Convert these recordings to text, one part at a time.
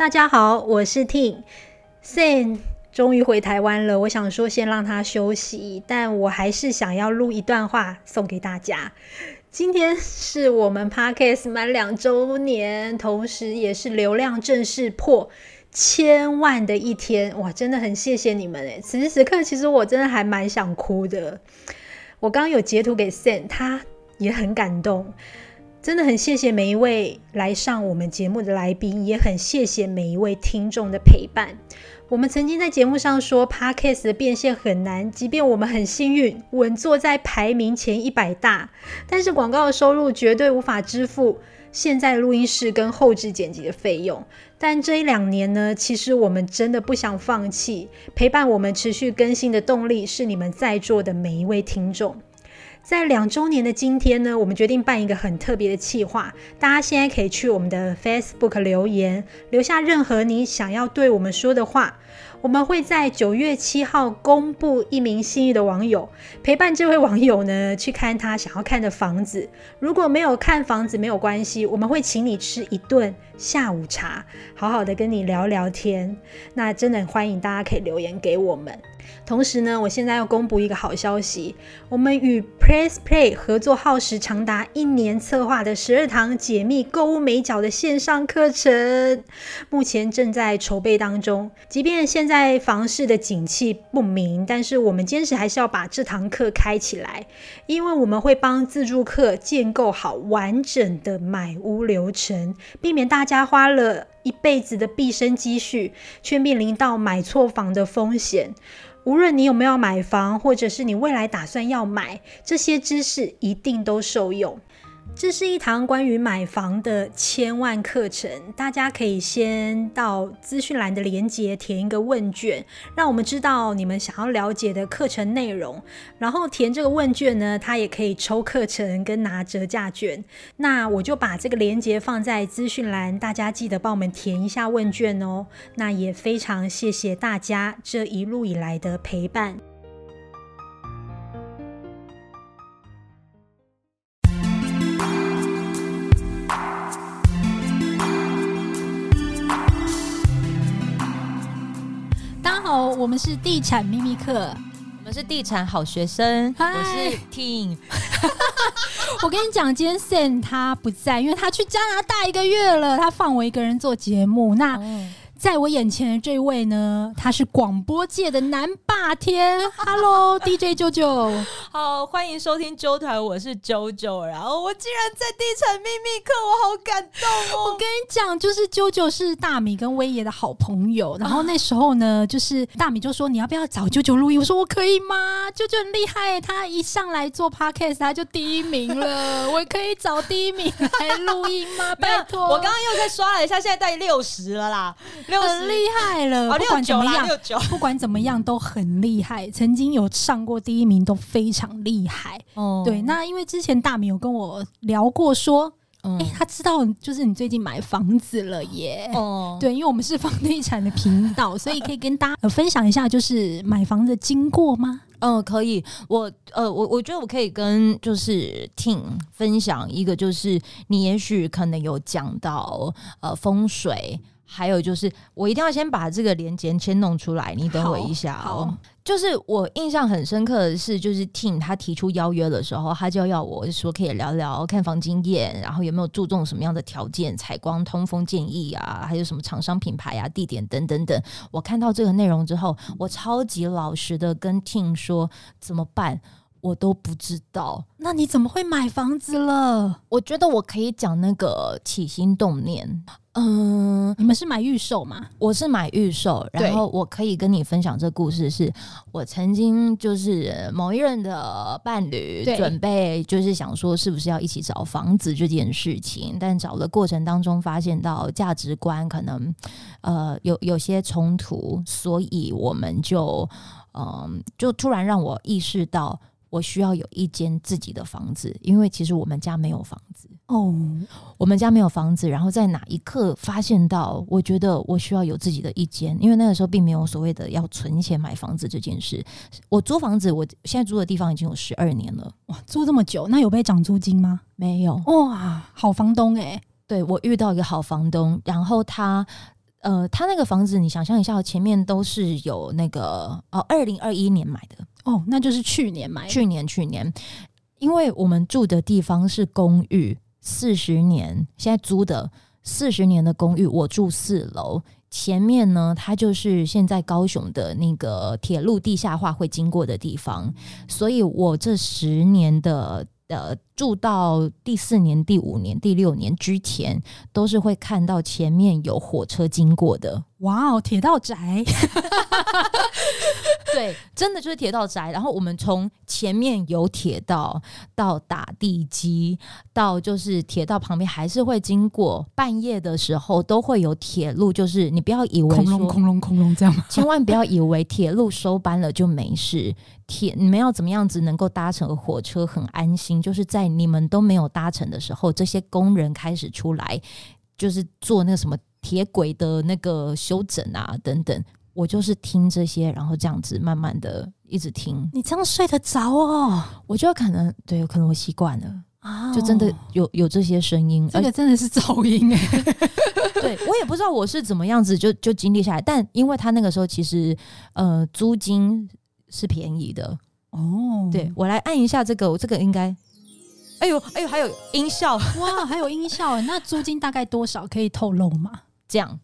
大家好，我是 t i n s a n 终于回台湾了，我想说先让他休息，但我还是想要录一段话送给大家。今天是我们 Podcast 满两周年，同时也是流量正式破千万的一天，哇，真的很谢谢你们诶，此时此刻，其实我真的还蛮想哭的。我刚刚有截图给 Sen，他也很感动。真的很谢谢每一位来上我们节目的来宾，也很谢谢每一位听众的陪伴。我们曾经在节目上说，Podcast 的变现很难，即便我们很幸运稳坐在排名前一百大，但是广告的收入绝对无法支付现在录音室跟后制剪辑的费用。但这一两年呢，其实我们真的不想放弃，陪伴我们持续更新的动力是你们在座的每一位听众。在两周年的今天呢，我们决定办一个很特别的企划。大家现在可以去我们的 Facebook 留言，留下任何你想要对我们说的话。我们会在九月七号公布一名幸运的网友，陪伴这位网友呢去看他想要看的房子。如果没有看房子没有关系，我们会请你吃一顿下午茶，好好的跟你聊聊天。那真的很欢迎大家可以留言给我们。同时呢，我现在要公布一个好消息，我们与 Press Play 合作耗时长达一年策划的十二堂解密购物美角的线上课程，目前正在筹备当中。即便现在房市的景气不明，但是我们坚持还是要把这堂课开起来，因为我们会帮自助客建构好完整的买屋流程，避免大家花了一辈子的毕生积蓄，却面临到买错房的风险。无论你有没有买房，或者是你未来打算要买，这些知识一定都受用。这是一堂关于买房的千万课程，大家可以先到资讯栏的链接填一个问卷，让我们知道你们想要了解的课程内容。然后填这个问卷呢，它也可以抽课程跟拿折价券。那我就把这个链接放在资讯栏，大家记得帮我们填一下问卷哦。那也非常谢谢大家这一路以来的陪伴。们是地产秘密课，我们是地产好学生。我是 Ting。我跟你讲，今天 Sam 他不在，因为他去加拿大一个月了，他放我一个人做节目。那。Oh. 在我眼前的这位呢，他是广播界的男霸天。Hello，DJ 啾啾，好，欢迎收听啾团，我是啾啾。然后我竟然在地产秘密课，我好感动哦！我跟你讲，就是啾啾是大米跟威爷的好朋友。然后那时候呢，就是大米就说，你要不要找啾啾录音？我说我可以吗？啾啾很厉害，他一上来做 Podcast 他就第一名了。我可以找第一名来录音吗？拜托，我刚刚又在刷了一下，现在大概六十了啦。很厉害了，不管怎么样，不管怎么样都很厉害。曾经有上过第一名，都非常厉害。哦，对，那因为之前大米有跟我聊过，说，哎、欸，他知道就是你最近买房子了耶。哦，对，因为我们是房地产的频道，所以可以跟大家分享一下，就是买房的经过吗？嗯，可以。我呃，我我觉得我可以跟就是 Ting 分享一个，就是你也许可能有讲到呃风水。还有就是，我一定要先把这个连接先弄出来，你等我一下哦。就是我印象很深刻的是，就是 Ting 他提出邀约的时候，他就要我说可以聊聊看房经验，然后有没有注重什么样的条件，采光、通风建议啊，还有什么厂商品牌啊、地点等等等。我看到这个内容之后，我超级老实的跟 Ting 说怎么办。我都不知道，那你怎么会买房子了？我觉得我可以讲那个起心动念。嗯，你们是买预售吗？我是买预售，然后我可以跟你分享这故事是，是我曾经就是某一任的伴侣，准备就是想说是不是要一起找房子这件事情，但找的过程当中发现到价值观可能呃有有些冲突，所以我们就嗯就突然让我意识到。我需要有一间自己的房子，因为其实我们家没有房子哦。我们家没有房子，然后在哪一刻发现到，我觉得我需要有自己的一间，因为那个时候并没有所谓的要存钱买房子这件事。我租房子，我现在租的地方已经有十二年了，哇，租这么久，那有被涨租金吗？没有，哇，好房东诶、欸。对，我遇到一个好房东，然后他。呃，他那个房子，你想象一下，前面都是有那个哦，二零二一年买的哦，那就是去年买的，去年去年，因为我们住的地方是公寓，四十年，现在租的四十年的公寓，我住四楼，前面呢，它就是现在高雄的那个铁路地下化会经过的地方，所以我这十年的。呃，住到第四年、第五年、第六年之前，都是会看到前面有火车经过的。哇哦，铁道宅，对，真的就是铁道宅。然后我们从前面有铁道到打地基，到就是铁道旁边还是会经过。半夜的时候都会有铁路，就是你不要以为空隆空隆空隆这样，千万不要以为铁路收班了就没事。铁你们要怎么样子能够搭乘火车很安心？就是在你们都没有搭乘的时候，这些工人开始出来，就是做那个什么。铁轨的那个修整啊，等等，我就是听这些，然后这样子慢慢的一直听。你这样睡得着哦？我觉得可能对，可能我习惯了啊，就真的有有这些声音，这个真的是噪音哎、欸。对，我也不知道我是怎么样子就就经历下来，但因为他那个时候其实呃租金是便宜的哦。对，我来按一下这个，我这个应该。哎呦哎呦，还有音效哇，还有音效哎，那租金大概多少可以透露吗？这样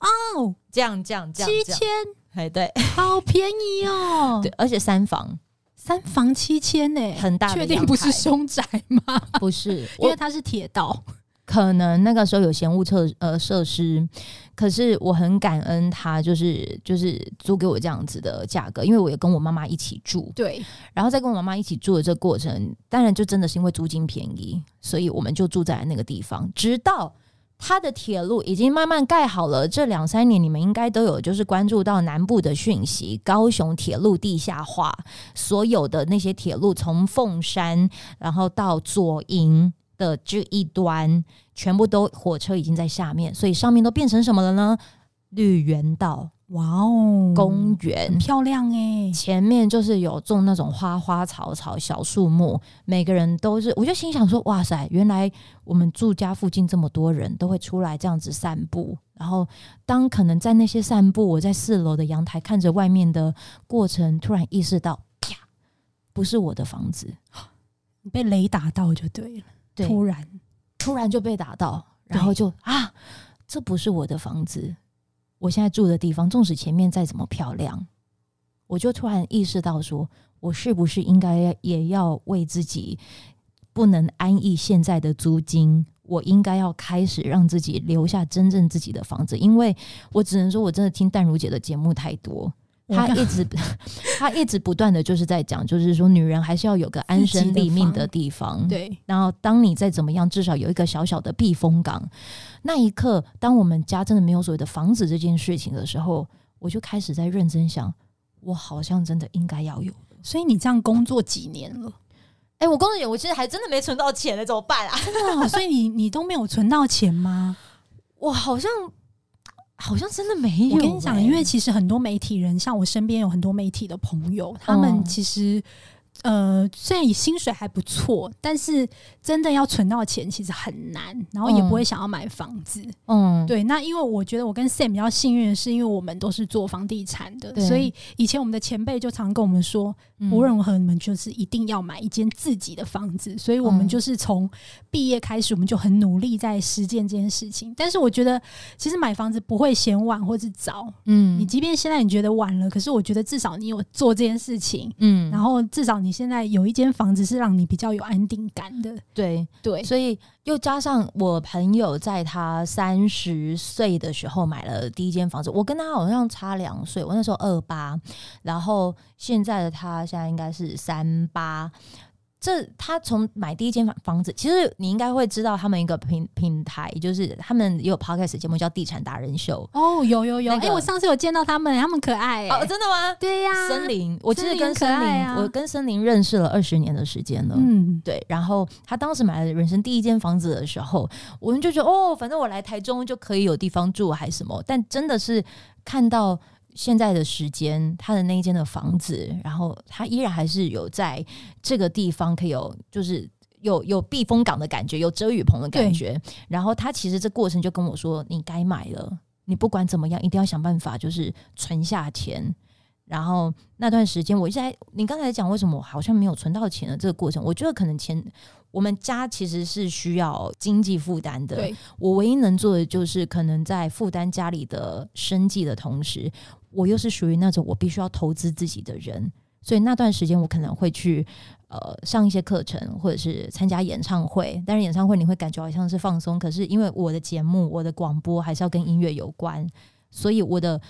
哦，这样这样这样，七千，哎对，好便宜哦，对，而且三房，三房七千呢，很大，确定不是凶宅吗？不是，因为它是铁道，可能那个时候有嫌恶设呃设施，可是我很感恩他，就是就是租给我这样子的价格，因为我也跟我妈妈一起住，对，然后在跟我妈妈一起住的这个过程，当然就真的是因为租金便宜，所以我们就住在那个地方，直到。它的铁路已经慢慢盖好了，这两三年你们应该都有就是关注到南部的讯息，高雄铁路地下化，所有的那些铁路从凤山然后到左营的这一端，全部都火车已经在下面，所以上面都变成什么了呢？绿园道。哇哦，公园很漂亮哎！前面就是有种那种花花草草、小树木，每个人都是，我就心想说：哇塞，原来我们住家附近这么多人都会出来这样子散步。然后，当可能在那些散步，我在四楼的阳台看着外面的过程，突然意识到，啪，不是我的房子，你被雷打到就对了。对，突然，突然就被打到，然后就啊，这不是我的房子。我现在住的地方，纵使前面再怎么漂亮，我就突然意识到说，我是不是应该也要为自己不能安逸现在的租金，我应该要开始让自己留下真正自己的房子，因为我只能说，我真的听淡如姐的节目太多。他一直，他一直不断的就是在讲，就是说女人还是要有个安身立命的地方。对，然后当你再怎么样，至少有一个小小的避风港。那一刻，当我们家真的没有所谓的房子这件事情的时候，我就开始在认真想，我好像真的应该要有。所以你这样工作几年了？哎、欸，我工作年，我其实还真的没存到钱呢，怎么办啊？真的、哦，所以你你都没有存到钱吗？我好像。好像真的没有、欸。我跟你讲，因为其实很多媒体人，像我身边有很多媒体的朋友，他们其实。呃，虽然你薪水还不错，但是真的要存到钱其实很难，然后也不会想要买房子。嗯，对。那因为我觉得我跟 Sam 比较幸运的是，因为我们都是做房地产的，所以以前我们的前辈就常跟我们说，无论如何你们就是一定要买一间自己的房子。所以我们就是从毕业开始，我们就很努力在实践这件事情。但是我觉得，其实买房子不会嫌晚或是早。嗯，你即便现在你觉得晚了，可是我觉得至少你有做这件事情。嗯，然后至少你。你现在有一间房子是让你比较有安定感的，对对，所以又加上我朋友在他三十岁的时候买了第一间房子，我跟他好像差两岁，我那时候二八，然后现在的他现在应该是三八。这他从买第一间房房子，其实你应该会知道他们一个平平台，就是他们也有 podcast 节目叫《地产达人秀》。哦，有有有，哎、那个欸，我上次有见到他们，他们可爱。哦，真的吗？对呀、啊，森林，我其实跟森林，啊、我跟森林认识了二十年的时间了。嗯，对。然后他当时买了人生第一间房子的时候，我们就觉得哦，反正我来台中就可以有地方住，还什么。但真的是看到。现在的时间，他的那一间的房子，然后他依然还是有在这个地方可以有，就是有有避风港的感觉，有遮雨棚的感觉。然后他其实这过程就跟我说：“你该买了，你不管怎么样，一定要想办法，就是存下钱。然后那段时间，我现在你刚才讲为什么我好像没有存到钱的这个过程，我觉得可能钱我们家其实是需要经济负担的。对，我唯一能做的就是可能在负担家里的生计的同时，我又是属于那种我必须要投资自己的人，所以那段时间我可能会去呃上一些课程，或者是参加演唱会。但是演唱会你会感觉好像是放松，可是因为我的节目、我的广播还是要跟音乐有关，所以我的。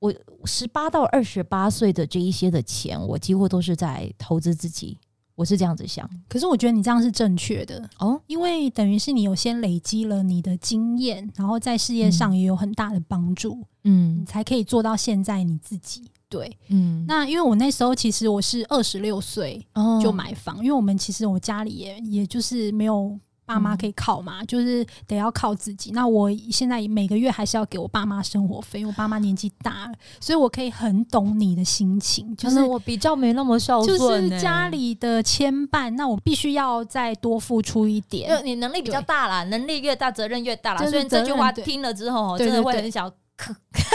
我十八到二十八岁的这一些的钱，我几乎都是在投资自己。我是这样子想，可是我觉得你这样是正确的。哦，因为等于是你有先累积了你的经验，然后在事业上也有很大的帮助，嗯，你才可以做到现在你自己。对，嗯，那因为我那时候其实我是二十六岁就买房，哦，因为我们其实我家里也也就是没有。爸妈可以靠嘛，就是得要靠自己。那我现在每个月还是要给我爸妈生活费，因为我爸妈年纪大了，所以我可以很懂你的心情。就是我比较没那么孝顺，就是家里的牵绊，那我必须要再多付出一点。你能力比较大啦，能力越大责任越大啦。所以这句话听了之后，真的会很想。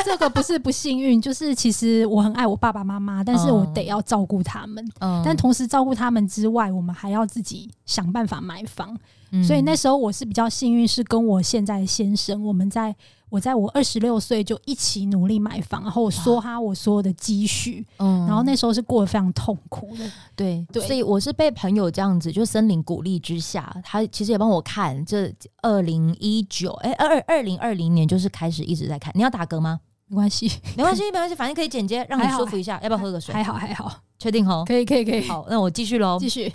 这个不是不幸运，就是其实我很爱我爸爸妈妈，但是我得要照顾他们。嗯，但同时照顾他们之外，我们还要自己想办法买房。嗯，所以那时候我是比较幸运，是跟我现在的先生，我们在。我在我二十六岁就一起努力买房，然后我梭哈我所有的积蓄，嗯，然后那时候是过得非常痛苦的，对对，所以我是被朋友这样子就森林鼓励之下，他其实也帮我看这二零一九哎二二零二零年就是开始一直在看，你要打嗝吗？没关系，没关系，没关系，反正可以剪接，让你舒服一下，要不要喝个水？还好还好，确定哦，可以可以可以，好，那我继续喽，继续。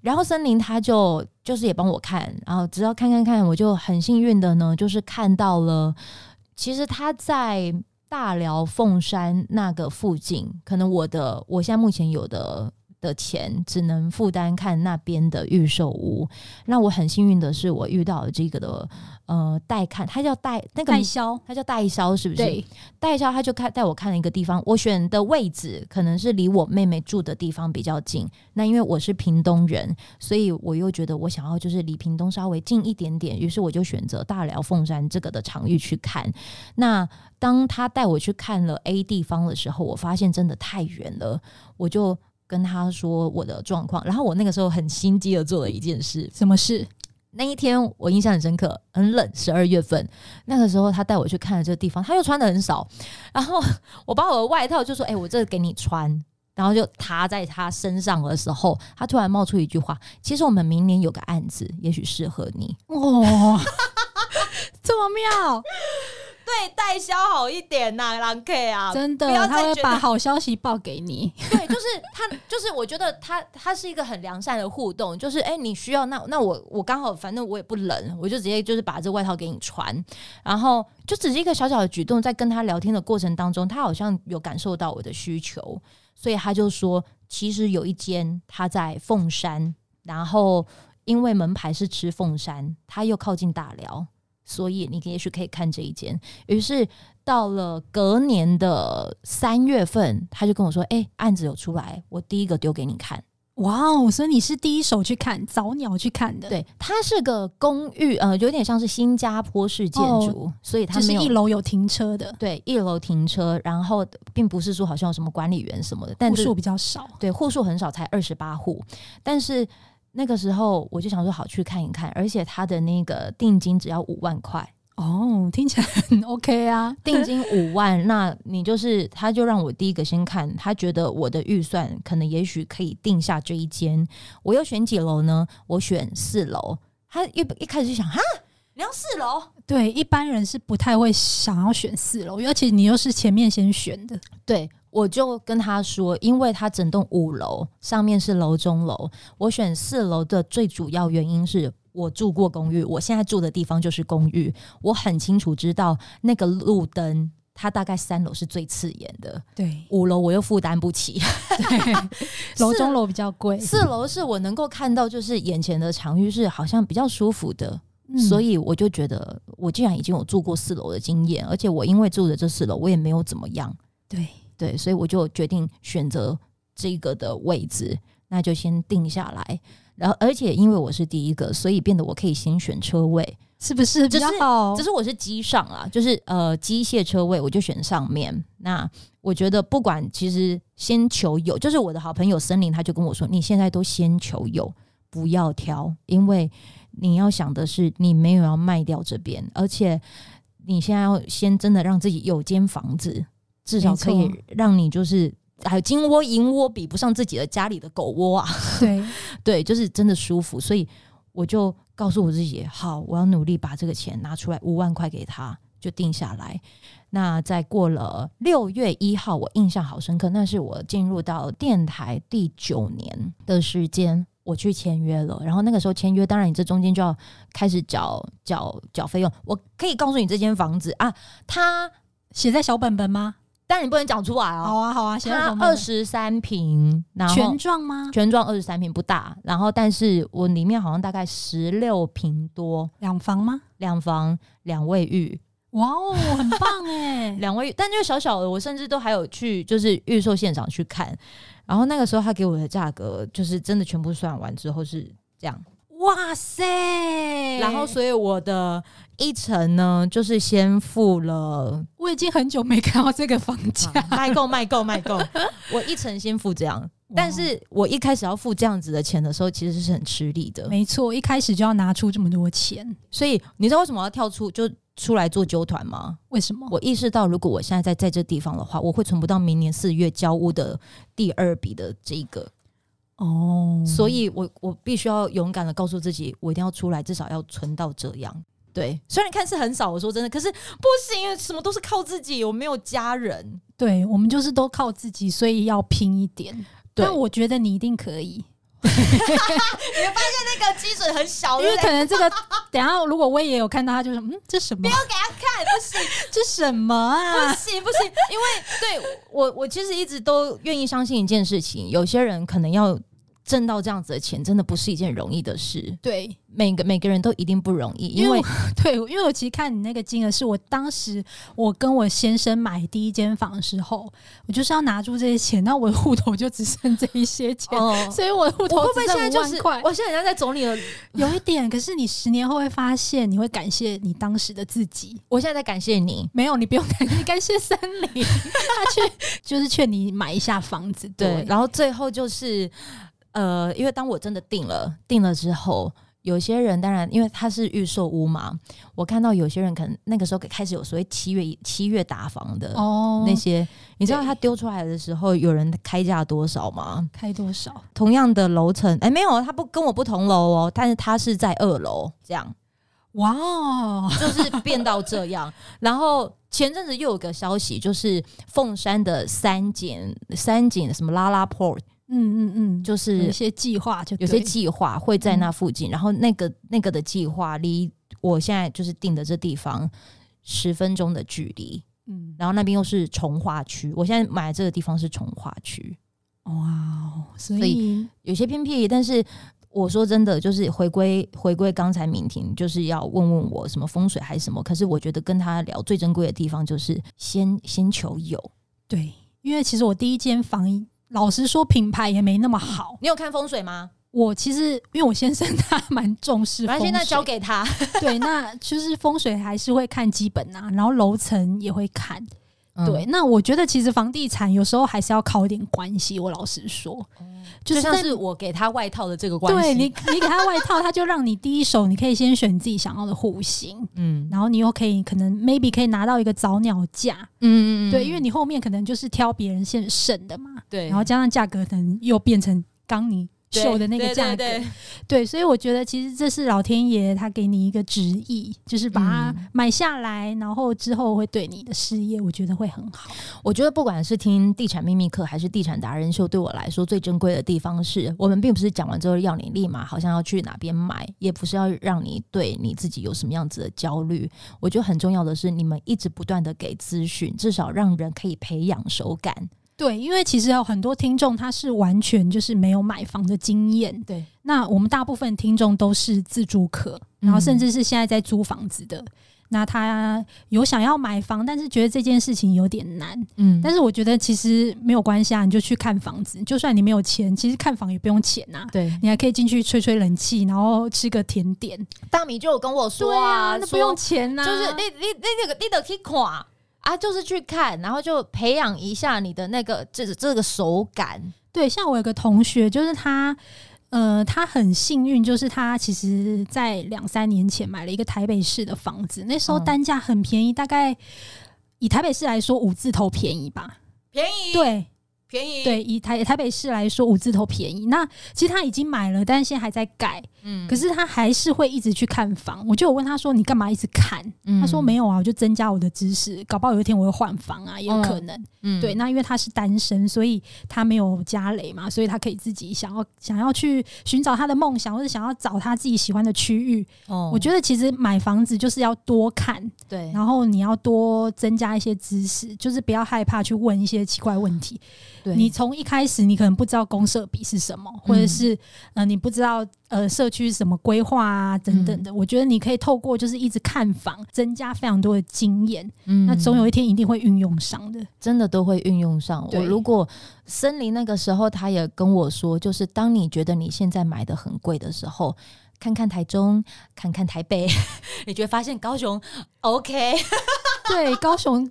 然后森林他就就是也帮我看，然后只要看看看，我就很幸运的呢，就是看到了。其实他在大辽凤山那个附近，可能我的我现在目前有的的钱只能负担看那边的预售屋。那我很幸运的是，我遇到了这个的。呃，代看，他叫代那个代销，他叫代销，是不是？对，代销他就看带我看了一个地方，我选的位置可能是离我妹妹住的地方比较近。那因为我是屏东人，所以我又觉得我想要就是离屏东稍微近一点点，于是我就选择大寮凤山这个的场域去看。那当他带我去看了 A 地方的时候，我发现真的太远了，我就跟他说我的状况。然后我那个时候很心机的做了一件事，什么事？那一天我印象很深刻，很冷，十二月份那个时候，他带我去看了这个地方，他又穿的很少，然后 我把我的外套就说：“哎、欸，我这个给你穿。”然后就踏在他身上的时候，他突然冒出一句话：“其实我们明年有个案子，也许适合你。”哇，这么妙。对，代销好一点呐、啊，郎 K 啊，真的，他会把好消息报给你。对，就是他，就是我觉得他他是一个很良善的互动，就是哎，你需要那那我我刚好，反正我也不冷，我就直接就是把这外套给你穿，然后就只是一个小小的举动，在跟他聊天的过程当中，他好像有感受到我的需求，所以他就说，其实有一间他在凤山，然后因为门牌是吃凤山，他又靠近大寮。所以你也许可以看这一间。于是到了隔年的三月份，他就跟我说：“哎、欸，案子有出来，我第一个丢给你看。”哇哦！所以你是第一手去看，早鸟去看的。对，它是个公寓，呃，有点像是新加坡式建筑，哦、所以它是、一楼有停车的。对，一楼停车，然后并不是说好像有什么管理员什么的，但户数比较少。对，户数很少，才二十八户，但是。那个时候我就想说好去看一看，而且他的那个定金只要五万块哦，听起来很 OK 啊，定金五万，那你就是他就让我第一个先看，他觉得我的预算可能也许可以定下这一间，我又选几楼呢？我选四楼，他一一开始就想哈，你要四楼？对，一般人是不太会想要选四楼，而且你又是前面先选的，对。我就跟他说，因为他整栋五楼上面是楼中楼，我选四楼的最主要原因是我住过公寓，我现在住的地方就是公寓，我很清楚知道那个路灯，它大概三楼是最刺眼的，对，五楼我又负担不起，对，楼中楼比较贵，四楼是我能够看到就是眼前的场域是好像比较舒服的，嗯，所以我就觉得我既然已经有住过四楼的经验，而且我因为住的这四楼我也没有怎么样，对。对，所以我就决定选择这个的位置，那就先定下来。然后，而且因为我是第一个，所以变得我可以先选车位。是不是比较好？只是我是机上啊，就是呃机械车位，我就选上面。那我觉得不管，其实先求有，就是我的好朋友森林，他就跟我说，你现在都先求有，不要挑，因为你要想的是，你没有要卖掉这边，而且你现在要先真的让自己有间房子，至少可以让你就是。还有金窝银窝比不上自己的家里的狗窝啊！对 对，就是真的舒服，所以我就告诉我自己，好，我要努力把这个钱拿出来，五万块给他，就定下来。那在过了六月一号，我印象好深刻，那是我进入到电台第九年的时间，我去签约了。然后那个时候签约，当然你这中间就要开始缴缴缴费用。我可以告诉你，这间房子啊，它写在小本本吗？但你不能讲出来哦。好啊，好啊。它二十三平，然后全幢吗？全幢二十三平不大，然后但是我里面好像大概十六平多，两房吗？两房两卫浴。哇哦，很棒哎，两卫浴，但就小小的，我甚至都还有去就是预售现场去看，然后那个时候他给我的价格就是真的全部算完之后是这样。哇塞！然后，所以我的一层呢，就是先付了。我已经很久没看到这个房价，卖够，卖够，卖够。我一层先付这样，但是我一开始要付这样子的钱的时候，其实是很吃力的。没错，一开始就要拿出这么多钱，所以你知道为什么要跳出就出来做纠团吗？为什么？我意识到，如果我现在在在这地方的话，我会存不到明年四月交屋的第二笔的这个。哦，oh. 所以我我必须要勇敢的告诉自己，我一定要出来，至少要存到这样。对，虽然看似很少，我说真的，可是不行，什么都是靠自己，我没有家人。对，我们就是都靠自己，所以要拼一点。对但我觉得你一定可以。你会发现那个基准很小，因为可能这个等下如果我也有看到，他就说嗯，这什么？不要给他看，不行，这什么啊？不行不行，因为对我我其实一直都愿意相信一件事情，有些人可能要。挣到这样子的钱，真的不是一件容易的事。对，每个每个人都一定不容易，因为，对，因为我其实看你那个金额，是我当时我跟我先生买第一间房的时候，我就是要拿住这些钱，那我的户头就只剩这一些钱，哦、所以我的户头会不会现在就是。我现在在总理的 有一点，可是你十年后会发现，你会感谢你当时的自己。我现在在感谢你，没有，你不用感谢，你感谢森林，他去就是劝你买一下房子，对，对，然后最后就是。呃，因为当我真的定了定了之后，有些人当然因为他是预售屋嘛，我看到有些人可能那个时候开始有所谓七月七月打房的哦，那些你知道他丢出来的时候，有人开价多少吗？开多少？同样的楼层，哎，没有，他不跟我不同楼哦，但是他是在二楼这样，哇哦，就是变到这样。然后前阵子又有个消息，就是凤山的三井三井什么拉拉 port。嗯嗯嗯，就是有些计划，就有些计划会在那附近，嗯、然后那个那个的计划离我现在就是定的这地方十分钟的距离，嗯，然后那边又是从化区，我现在买的这个地方是从化区，哇，所以，所以有些偏僻，但是我说真的，就是回归回归刚才敏婷就是要问问我什么风水还是什么，可是我觉得跟他聊最珍贵的地方就是先先求有，对，因为其实我第一间房。老实说，品牌也没那么好。你有看风水吗？我其实因为我先生他蛮重视反正，现在交给他。对，那就是风水还是会看基本啊，然后楼层也会看。嗯、对，那我觉得其实房地产有时候还是要靠一点关系。我老实说，嗯、就像是我给他外套的这个关系。对你，你给他外套，他就让你第一手，你可以先选自己想要的户型，嗯，然后你又可以可能 maybe 可以拿到一个早鸟价，嗯嗯嗯，对，因为你后面可能就是挑别人先剩的嘛，对，然后加上价格可能又变成刚你。秀的那个价格，对，所以我觉得其实这是老天爷他给你一个旨意，就是把它买下来，然后之后会对你的事业，我觉得会很好。我觉得不管是听地产秘密课还是地产达人秀，对我来说最珍贵的地方是我们并不是讲完之后要你立马好像要去哪边买，也不是要让你对你自己有什么样子的焦虑。我觉得很重要的是你们一直不断的给资讯，至少让人可以培养手感。对，因为其实有很多听众他是完全就是没有买房的经验。对，那我们大部分听众都是自住客，然后甚至是现在在租房子的。那他有想要买房，但是觉得这件事情有点难。嗯，但是我觉得其实没有关系啊，你就去看房子。就算你没有钱，其实看房也不用钱呐、啊。对，你还可以进去吹吹冷气，然后吃个甜点。大米就有跟我说啊，那不用钱呐、啊，就是你你你那个你得去看啊，就是去看，然后就培养一下你的那个这这个手感。对，像我有个同学，就是他。呃，他很幸运，就是他其实，在两三年前买了一个台北市的房子，那时候单价很便宜，大概以台北市来说，五字头便宜吧，便宜，对。便宜对，以台台北市来说，五字头便宜。那其实他已经买了，但是现在还在改。嗯，可是他还是会一直去看房。我就有问他说：“你干嘛一直看？”嗯、他说：“没有啊，我就增加我的知识，搞不好有一天我会换房啊，也有可能。嗯”对，那因为他是单身，所以他没有家累嘛，所以他可以自己想要想要去寻找他的梦想，或者想要找他自己喜欢的区域。哦，我觉得其实买房子就是要多看，对，然后你要多增加一些知识，就是不要害怕去问一些奇怪问题。对，你从一开始，你可能不知道公社比是什么，或者是呃，你不知道呃社区是什么规划啊等等的。嗯、我觉得你可以透过就是一直看房，增加非常多的经验。嗯，那总有一天一定会运用上的，真的都会运用上。我如果森林那个时候，他也跟我说，就是当你觉得你现在买的很贵的时候，看看台中，看看台北，你就会发现高雄 OK。对，高雄。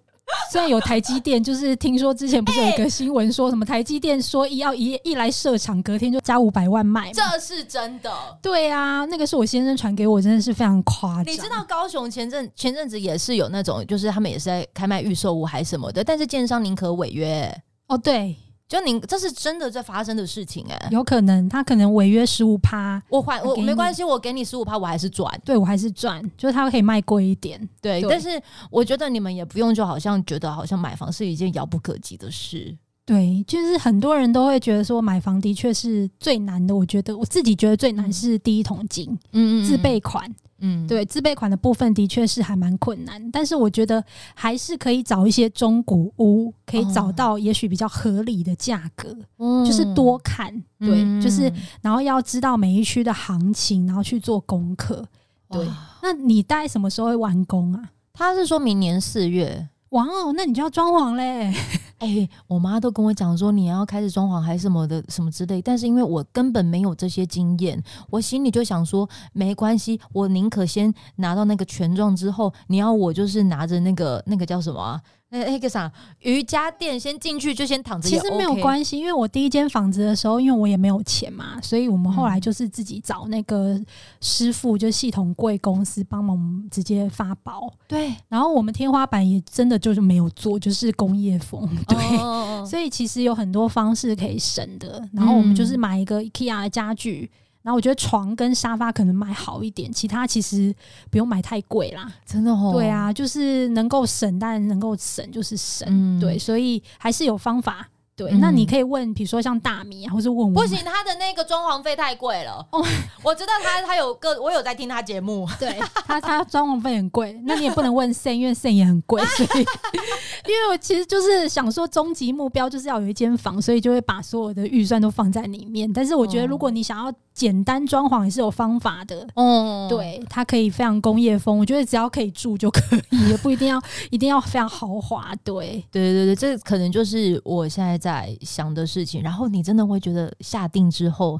虽然有台积电，就是听说之前不是有一个 新闻说什么台积电说一要一一来设厂，隔天就加五百万卖，这是真的。对啊，那个是我先生传给我，真的是非常夸张。你知道高雄前阵前阵子也是有那种，就是他们也是在开卖预售屋还是什么的，但是建商宁可违约。哦，对。就你这是真的在发生的事情哎、欸，有可能他可能违约十五趴，我还我没关系，我给你十五趴，我还是赚，对我还是赚，就是他可以卖贵一点，对，对。但是我觉得你们也不用，就好像觉得好像买房是一件遥不可及的事，对，就是很多人都会觉得说买房的确是最难的，我觉得我自己觉得最难是第一桶金，嗯嗯，自备款。嗯，对，自备款的部分的确是还蛮困难，但是我觉得还是可以找一些中古屋，可以找到也许比较合理的价格，哦，就是多看，对，嗯，就是然后要知道每一区的行情，然后去做功课。对，那你大概什么时候会完工啊？他是说明年四月。哇哦，那你就要装潢嘞！哎、我妈都跟我讲说你要开始装潢还是什么的什么之类，但是因为我根本没有这些经验，我心里就想说没关系，我宁可先拿到那个权状之后，你要我就是拿着那个那个叫什么、那那个啥瑜伽垫，先进去就先躺着、OK。其实没有关系，因为我第一间房子的时候，因为我也没有钱嘛，所以我们后来就是自己找那个师傅，就系统柜公司帮忙直接发包。对，然后我们天花板也真的就是没有做，就是工业风。对，哦、所以其实有很多方式可以省的。然后我们就是买一个 IKEA 的家具。然后我觉得床跟沙发可能买好一点，其他其实不用买太贵啦。真的哦。对啊，就是能够省，但能够省就是省。嗯，对，所以还是有方法。对，那你可以问，比如说像大米啊，或是问我。不行，他的那个装潢费太贵了。哦，我知道他他有个，我有在听他节目。对他，他装潢费很贵。那你也不能问 Sen，因为 Sen 也很贵。所以，因为我其实就是想说，终极目标就是要有一间房，所以就会把所有的预算都放在里面。但是我觉得，如果你想要简单装潢，也是有方法的。哦，对，它可以非常工业风。我觉得只要可以住就可以，也不一定要一定要非常豪华。对，对对对，这可能就是我现在在。在想的事情，然后你真的会觉得下定之后，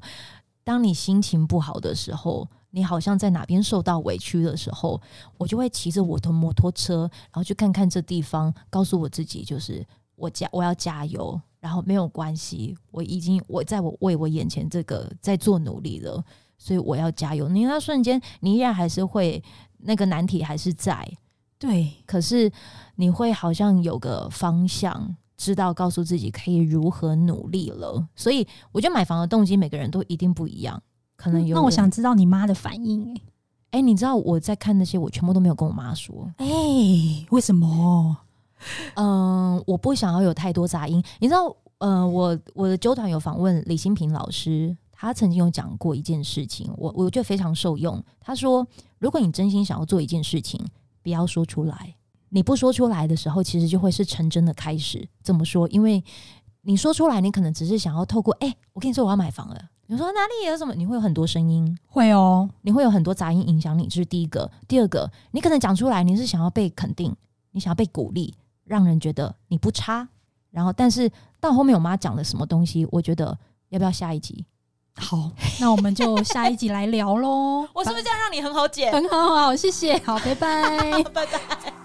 当你心情不好的时候，你好像在哪边受到委屈的时候，我就会骑着我的摩托车，然后去看看这地方，告诉我自己，就是我加我要加油，然后没有关系，我已经我在我为我眼前这个在做努力了，所以我要加油。你那瞬间，你依然还是会那个难题还是在，对，可是你会好像有个方向。知道告诉自己可以如何努力了，所以我觉得买房的动机每个人都一定不一样，可能有。那我想知道你妈的反应哎、欸，你知道我在看那些，我全部都没有跟我妈说，哎、欸，为什么？嗯、呃，我不想要有太多杂音。你知道，呃，我我的纠团有访问李新平老师，他曾经有讲过一件事情，我我觉得非常受用。他说，如果你真心想要做一件事情，不要说出来。你不说出来的时候，其实就会是成真的开始。怎么说？因为你说出来，你可能只是想要透过，哎、欸，我跟你说我要买房了。你说哪里有什么？你会有很多声音，会哦，你会有很多杂音影响你，这是第一个。第二个，你可能讲出来，你是想要被肯定，你想要被鼓励，让人觉得你不差。然后，但是到后面我妈讲了什么东西，我觉得要不要下一集？好，那我们就下一集来聊喽。我是不是这样让你很好解？很好，好，谢谢，好，拜拜，拜拜。